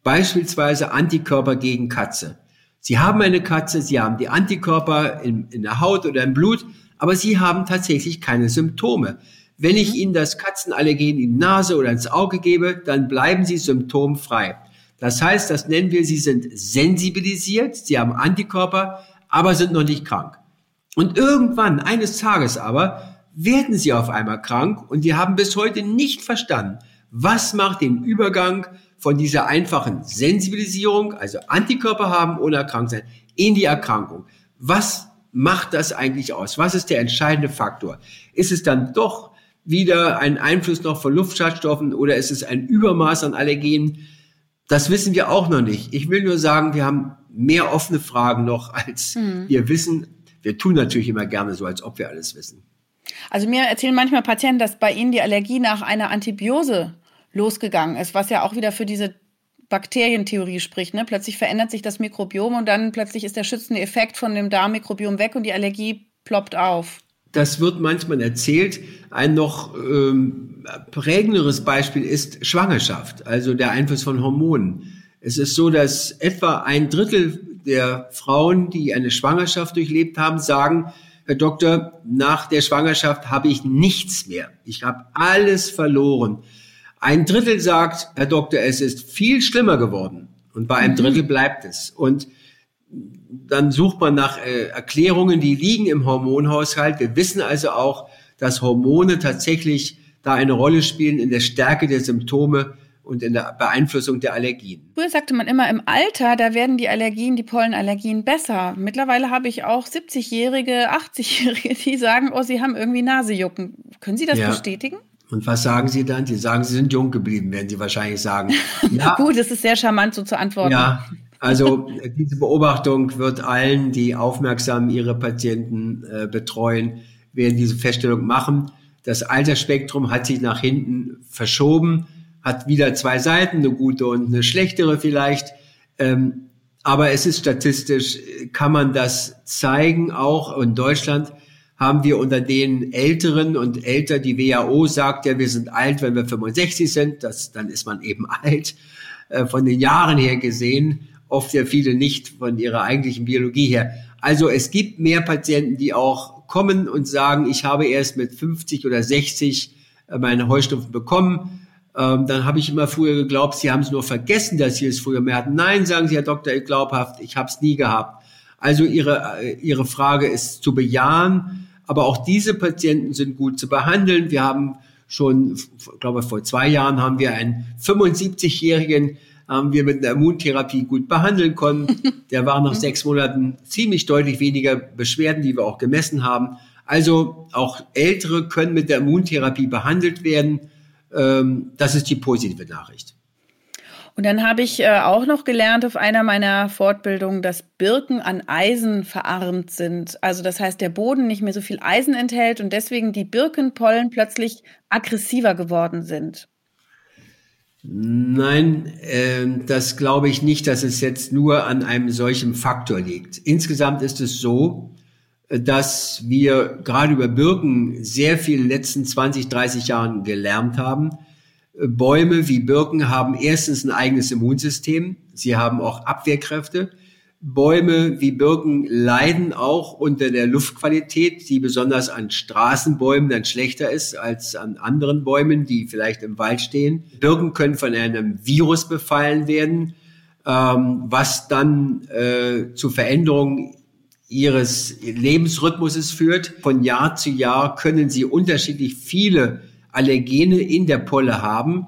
beispielsweise Antikörper gegen Katze. Sie haben eine Katze, sie haben die Antikörper in, in der Haut oder im Blut, aber sie haben tatsächlich keine Symptome. Wenn ich mhm. Ihnen das Katzenallergen in die Nase oder ins Auge gebe, dann bleiben Sie symptomfrei. Das heißt, das nennen wir, Sie sind sensibilisiert, Sie haben Antikörper, aber sind noch nicht krank. Und irgendwann, eines Tages aber, werden Sie auf einmal krank und die haben bis heute nicht verstanden, was macht den Übergang von dieser einfachen Sensibilisierung, also Antikörper haben ohne erkrankt sein, in die Erkrankung. Was macht das eigentlich aus? Was ist der entscheidende Faktor? Ist es dann doch wieder ein Einfluss noch von Luftschadstoffen oder ist es ein Übermaß an Allergenen? Das wissen wir auch noch nicht. Ich will nur sagen, wir haben mehr offene Fragen noch, als hm. wir wissen. wir tun natürlich immer gerne so, als ob wir alles wissen. Also mir erzählen manchmal Patienten, dass bei ihnen die Allergie nach einer Antibiose losgegangen ist, was ja auch wieder für diese Bakterientheorie spricht. Ne? Plötzlich verändert sich das Mikrobiom und dann plötzlich ist der schützende Effekt von dem Darmmikrobiom weg und die Allergie ploppt auf. Das wird manchmal erzählt. Ein noch ähm, prägenderes Beispiel ist Schwangerschaft, also der Einfluss von Hormonen. Es ist so, dass etwa ein Drittel der Frauen, die eine Schwangerschaft durchlebt haben, sagen, Herr Doktor, nach der Schwangerschaft habe ich nichts mehr. Ich habe alles verloren. Ein Drittel sagt, Herr Doktor, es ist viel schlimmer geworden. Und bei einem mhm. Drittel bleibt es. Und dann sucht man nach äh, Erklärungen, die liegen im Hormonhaushalt. Wir wissen also auch, dass Hormone tatsächlich da eine Rolle spielen in der Stärke der Symptome und in der Beeinflussung der Allergien. Früher sagte man immer, im Alter, da werden die Allergien, die Pollenallergien besser. Mittlerweile habe ich auch 70-Jährige, 80-Jährige, die sagen, oh, sie haben irgendwie Nasejucken. Können Sie das ja. bestätigen? Und was sagen Sie dann? Sie sagen, Sie sind jung geblieben, werden Sie wahrscheinlich sagen. Ja. Gut, es ist sehr charmant, so zu antworten. Ja, also diese Beobachtung wird allen, die aufmerksam ihre Patienten äh, betreuen, werden diese Feststellung machen. Das Altersspektrum hat sich nach hinten verschoben hat wieder zwei Seiten, eine gute und eine schlechtere vielleicht. Ähm, aber es ist statistisch, kann man das zeigen. Auch in Deutschland haben wir unter den Älteren und älter, die WHO sagt ja, wir sind alt, wenn wir 65 sind. Das, dann ist man eben alt. Äh, von den Jahren her gesehen, oft ja viele nicht von ihrer eigentlichen Biologie her. Also es gibt mehr Patienten, die auch kommen und sagen, ich habe erst mit 50 oder 60 äh, meine Heuschnupfen bekommen ähm, dann habe ich immer früher geglaubt, Sie haben es nur vergessen, dass Sie es früher mehr hatten. Nein, sagen Sie, Herr Doktor, glaubhaft, ich habe es nie gehabt. Also Ihre, äh, Ihre Frage ist zu bejahen, aber auch diese Patienten sind gut zu behandeln. Wir haben schon, ich glaube vor zwei Jahren haben wir einen 75-Jährigen, haben wir mit einer Immuntherapie gut behandeln können. Der war nach sechs Monaten ziemlich deutlich weniger Beschwerden, die wir auch gemessen haben. Also auch Ältere können mit der Immuntherapie behandelt werden. Ähm, das ist die positive Nachricht. Und dann habe ich äh, auch noch gelernt auf einer meiner Fortbildungen, dass Birken an Eisen verarmt sind. Also das heißt, der Boden nicht mehr so viel Eisen enthält und deswegen die Birkenpollen plötzlich aggressiver geworden sind. Nein, äh, das glaube ich nicht, dass es jetzt nur an einem solchen Faktor liegt. Insgesamt ist es so, dass wir gerade über Birken sehr viel in den letzten 20, 30 Jahren gelernt haben. Bäume wie Birken haben erstens ein eigenes Immunsystem. Sie haben auch Abwehrkräfte. Bäume wie Birken leiden auch unter der Luftqualität, die besonders an Straßenbäumen dann schlechter ist als an anderen Bäumen, die vielleicht im Wald stehen. Birken können von einem Virus befallen werden, ähm, was dann äh, zu Veränderungen ihres Lebensrhythmuses führt. Von Jahr zu Jahr können sie unterschiedlich viele Allergene in der Polle haben.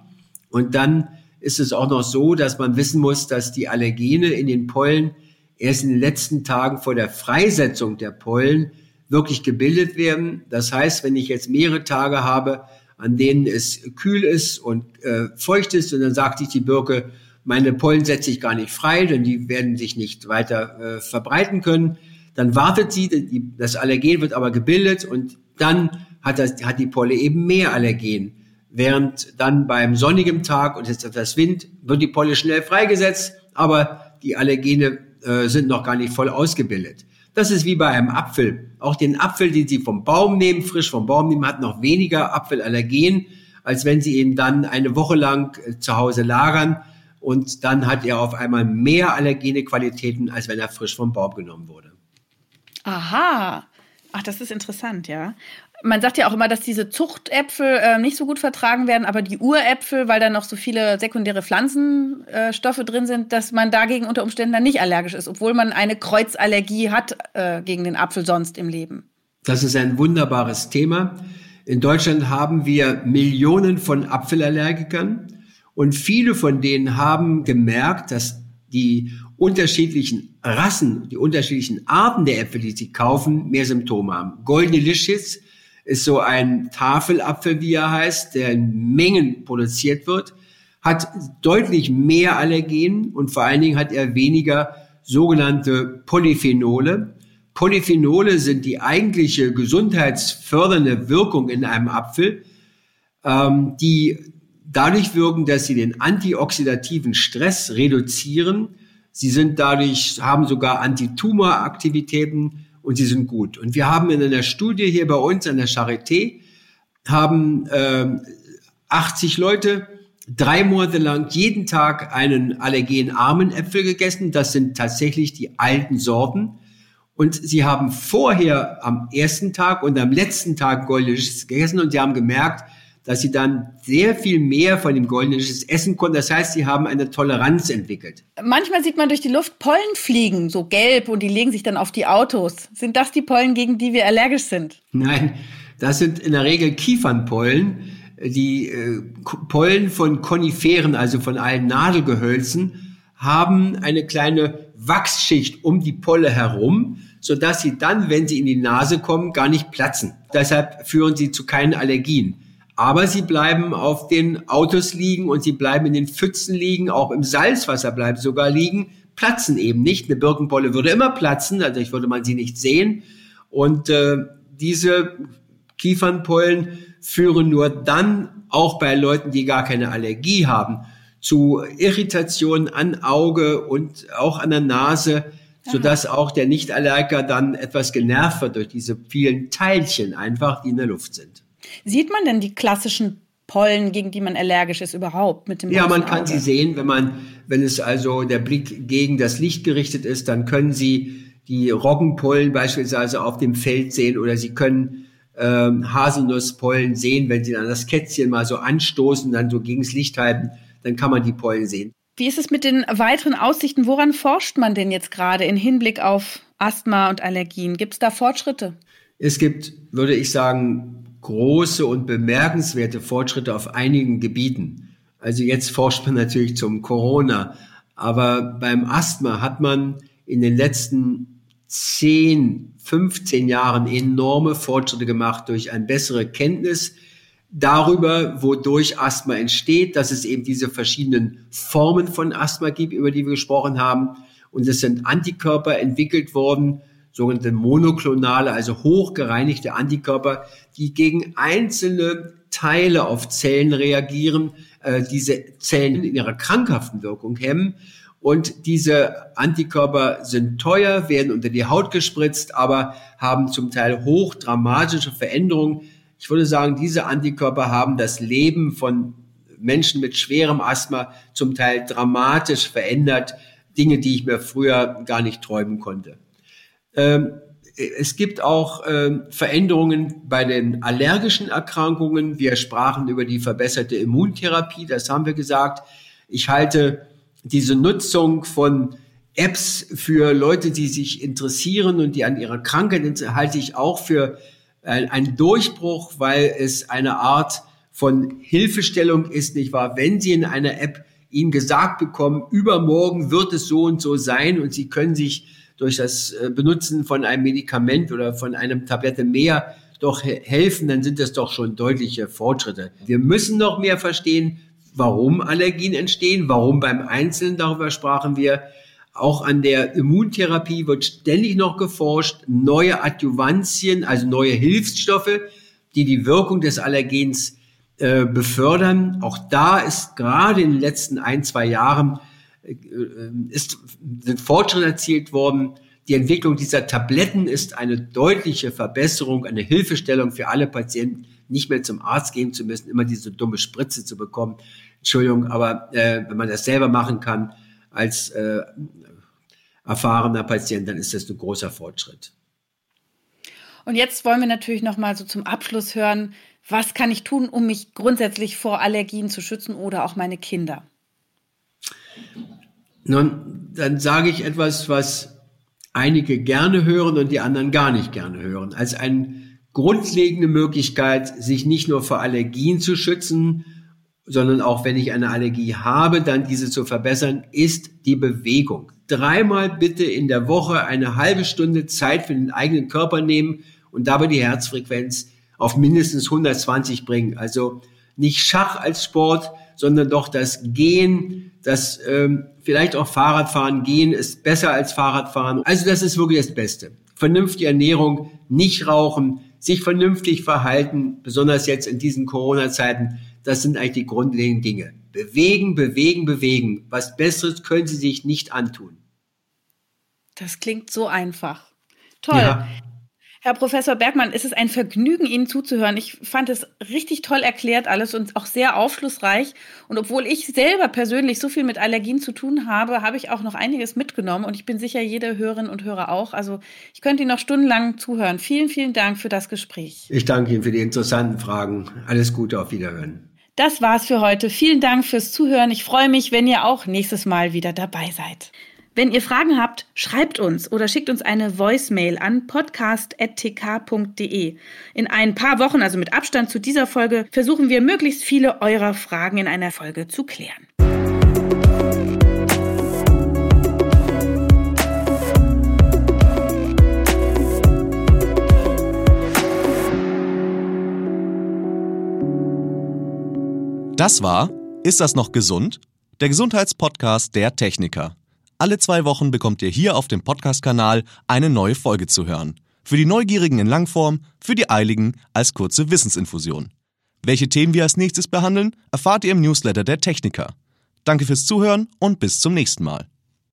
Und dann ist es auch noch so, dass man wissen muss, dass die Allergene in den Pollen erst in den letzten Tagen vor der Freisetzung der Pollen wirklich gebildet werden. Das heißt, wenn ich jetzt mehrere Tage habe, an denen es kühl ist und äh, feucht ist, und dann sagt sich die Birke, meine Pollen setze ich gar nicht frei, denn die werden sich nicht weiter äh, verbreiten können, dann wartet sie, das Allergen wird aber gebildet und dann hat, das, hat die Polle eben mehr Allergen. Während dann beim sonnigen Tag und jetzt etwas Wind wird die Polle schnell freigesetzt, aber die Allergene äh, sind noch gar nicht voll ausgebildet. Das ist wie bei einem Apfel. Auch den Apfel, den Sie vom Baum nehmen, frisch vom Baum nehmen, hat noch weniger Apfelallergen, als wenn Sie ihn dann eine Woche lang äh, zu Hause lagern und dann hat er auf einmal mehr allergene Qualitäten, als wenn er frisch vom Baum genommen wurde. Aha. Ach, das ist interessant, ja. Man sagt ja auch immer, dass diese Zuchtäpfel äh, nicht so gut vertragen werden, aber die Uräpfel, weil da noch so viele sekundäre Pflanzenstoffe äh, drin sind, dass man dagegen unter Umständen dann nicht allergisch ist, obwohl man eine Kreuzallergie hat äh, gegen den Apfel sonst im Leben. Das ist ein wunderbares Thema. In Deutschland haben wir Millionen von Apfelallergikern und viele von denen haben gemerkt, dass die unterschiedlichen Rassen, die unterschiedlichen Arten der Äpfel, die sie kaufen, mehr Symptome haben. Golden Delicious ist so ein Tafelapfel, wie er heißt, der in Mengen produziert wird, hat deutlich mehr Allergen und vor allen Dingen hat er weniger sogenannte Polyphenole. Polyphenole sind die eigentliche gesundheitsfördernde Wirkung in einem Apfel, ähm, die dadurch wirken, dass sie den antioxidativen Stress reduzieren. Sie sind dadurch, haben sogar Antitumoraktivitäten und sie sind gut. Und wir haben in einer Studie hier bei uns an der Charité, haben äh, 80 Leute drei Monate lang jeden Tag einen allergenarmen Äpfel gegessen. Das sind tatsächlich die alten Sorten. Und sie haben vorher am ersten Tag und am letzten Tag goldenisches gegessen und sie haben gemerkt, dass sie dann sehr viel mehr von dem goldenisches essen konnten. Das heißt, sie haben eine Toleranz entwickelt. Manchmal sieht man durch die Luft Pollen fliegen, so gelb, und die legen sich dann auf die Autos. Sind das die Pollen, gegen die wir allergisch sind? Nein, das sind in der Regel Kiefernpollen. Die äh, Pollen von Koniferen, also von allen Nadelgehölzen, haben eine kleine Wachsschicht um die Polle herum, sodass sie dann, wenn sie in die Nase kommen, gar nicht platzen. Deshalb führen sie zu keinen Allergien. Aber sie bleiben auf den Autos liegen und sie bleiben in den Pfützen liegen, auch im Salzwasser bleiben sogar liegen, platzen eben nicht. Eine Birkenpolle würde immer platzen, also ich würde man sie nicht sehen. Und äh, diese Kiefernpollen führen nur dann auch bei Leuten, die gar keine Allergie haben, zu Irritationen an Auge und auch an der Nase, so dass auch der Nichtallergiker dann etwas genervt wird durch diese vielen Teilchen einfach, die in der Luft sind. Sieht man denn die klassischen Pollen, gegen die man allergisch ist, überhaupt mit dem Ja, man kann Auge? sie sehen, wenn man, wenn es also der Blick gegen das Licht gerichtet ist, dann können Sie die Roggenpollen beispielsweise auf dem Feld sehen oder Sie können ähm, Haselnusspollen sehen, wenn Sie dann das Kätzchen mal so anstoßen, dann so gegens Licht halten, dann kann man die Pollen sehen. Wie ist es mit den weiteren Aussichten? Woran forscht man denn jetzt gerade in Hinblick auf Asthma und Allergien? Gibt es da Fortschritte? Es gibt, würde ich sagen, große und bemerkenswerte Fortschritte auf einigen Gebieten. Also jetzt forscht man natürlich zum Corona, aber beim Asthma hat man in den letzten 10, 15 Jahren enorme Fortschritte gemacht durch eine bessere Kenntnis darüber, wodurch Asthma entsteht, dass es eben diese verschiedenen Formen von Asthma gibt, über die wir gesprochen haben. Und es sind Antikörper entwickelt worden, sogenannte monoklonale, also hochgereinigte Antikörper, die gegen einzelne Teile auf Zellen reagieren, äh, diese Zellen in ihrer krankhaften Wirkung hemmen. Und diese Antikörper sind teuer, werden unter die Haut gespritzt, aber haben zum Teil hochdramatische Veränderungen. Ich würde sagen, diese Antikörper haben das Leben von Menschen mit schwerem Asthma zum Teil dramatisch verändert. Dinge, die ich mir früher gar nicht träumen konnte. Ähm, es gibt auch ähm, Veränderungen bei den allergischen Erkrankungen. Wir sprachen über die verbesserte Immuntherapie, das haben wir gesagt. Ich halte diese Nutzung von Apps für Leute, die sich interessieren und die an ihrer Krankheit halte ich auch für einen Durchbruch, weil es eine Art von Hilfestellung ist, nicht wahr? Wenn Sie in einer App Ihnen gesagt bekommen, übermorgen wird es so und so sein und Sie können sich durch das äh, Benutzen von einem Medikament oder von einem Tablette mehr doch helfen, dann sind das doch schon deutliche Fortschritte. Wir müssen noch mehr verstehen, warum Allergien entstehen, warum beim Einzelnen, darüber sprachen wir. Auch an der Immuntherapie wird ständig noch geforscht, neue Adjuvantien, also neue Hilfsstoffe, die die Wirkung des Allergens äh, befördern. Auch da ist gerade in den letzten ein, zwei Jahren ist, sind Fortschritte erzielt worden. Die Entwicklung dieser Tabletten ist eine deutliche Verbesserung, eine Hilfestellung für alle Patienten, nicht mehr zum Arzt gehen zu müssen, immer diese dumme Spritze zu bekommen. Entschuldigung, aber äh, wenn man das selber machen kann als äh, erfahrener Patient, dann ist das ein großer Fortschritt. Und jetzt wollen wir natürlich noch mal so zum Abschluss hören, was kann ich tun, um mich grundsätzlich vor Allergien zu schützen oder auch meine Kinder? Nun, dann sage ich etwas, was einige gerne hören und die anderen gar nicht gerne hören. Als eine grundlegende Möglichkeit, sich nicht nur vor Allergien zu schützen, sondern auch wenn ich eine Allergie habe, dann diese zu verbessern, ist die Bewegung. Dreimal bitte in der Woche eine halbe Stunde Zeit für den eigenen Körper nehmen und dabei die Herzfrequenz auf mindestens 120 bringen. Also nicht Schach als Sport, sondern doch das Gehen, das ähm, vielleicht auch Fahrradfahren, Gehen ist besser als Fahrradfahren. Also das ist wirklich das Beste. vernünftige Ernährung, nicht rauchen, sich vernünftig verhalten, besonders jetzt in diesen Corona-Zeiten, das sind eigentlich die grundlegenden Dinge. Bewegen, bewegen, bewegen. Was Besseres können Sie sich nicht antun. Das klingt so einfach. Toll. Ja. Herr Professor Bergmann, es ist ein Vergnügen, Ihnen zuzuhören. Ich fand es richtig toll erklärt alles und auch sehr aufschlussreich. Und obwohl ich selber persönlich so viel mit Allergien zu tun habe, habe ich auch noch einiges mitgenommen. Und ich bin sicher, jede Hörerin und Hörer auch. Also ich könnte Ihnen noch stundenlang zuhören. Vielen, vielen Dank für das Gespräch. Ich danke Ihnen für die interessanten Fragen. Alles Gute, auf Wiederhören. Das war's für heute. Vielen Dank fürs Zuhören. Ich freue mich, wenn ihr auch nächstes Mal wieder dabei seid. Wenn ihr Fragen habt, schreibt uns oder schickt uns eine Voicemail an podcast.tk.de. In ein paar Wochen, also mit Abstand zu dieser Folge, versuchen wir möglichst viele eurer Fragen in einer Folge zu klären. Das war Ist das noch gesund? Der Gesundheitspodcast der Techniker. Alle zwei Wochen bekommt ihr hier auf dem Podcast-Kanal eine neue Folge zu hören. Für die Neugierigen in Langform, für die Eiligen als kurze Wissensinfusion. Welche Themen wir als nächstes behandeln, erfahrt ihr im Newsletter der Techniker. Danke fürs Zuhören und bis zum nächsten Mal.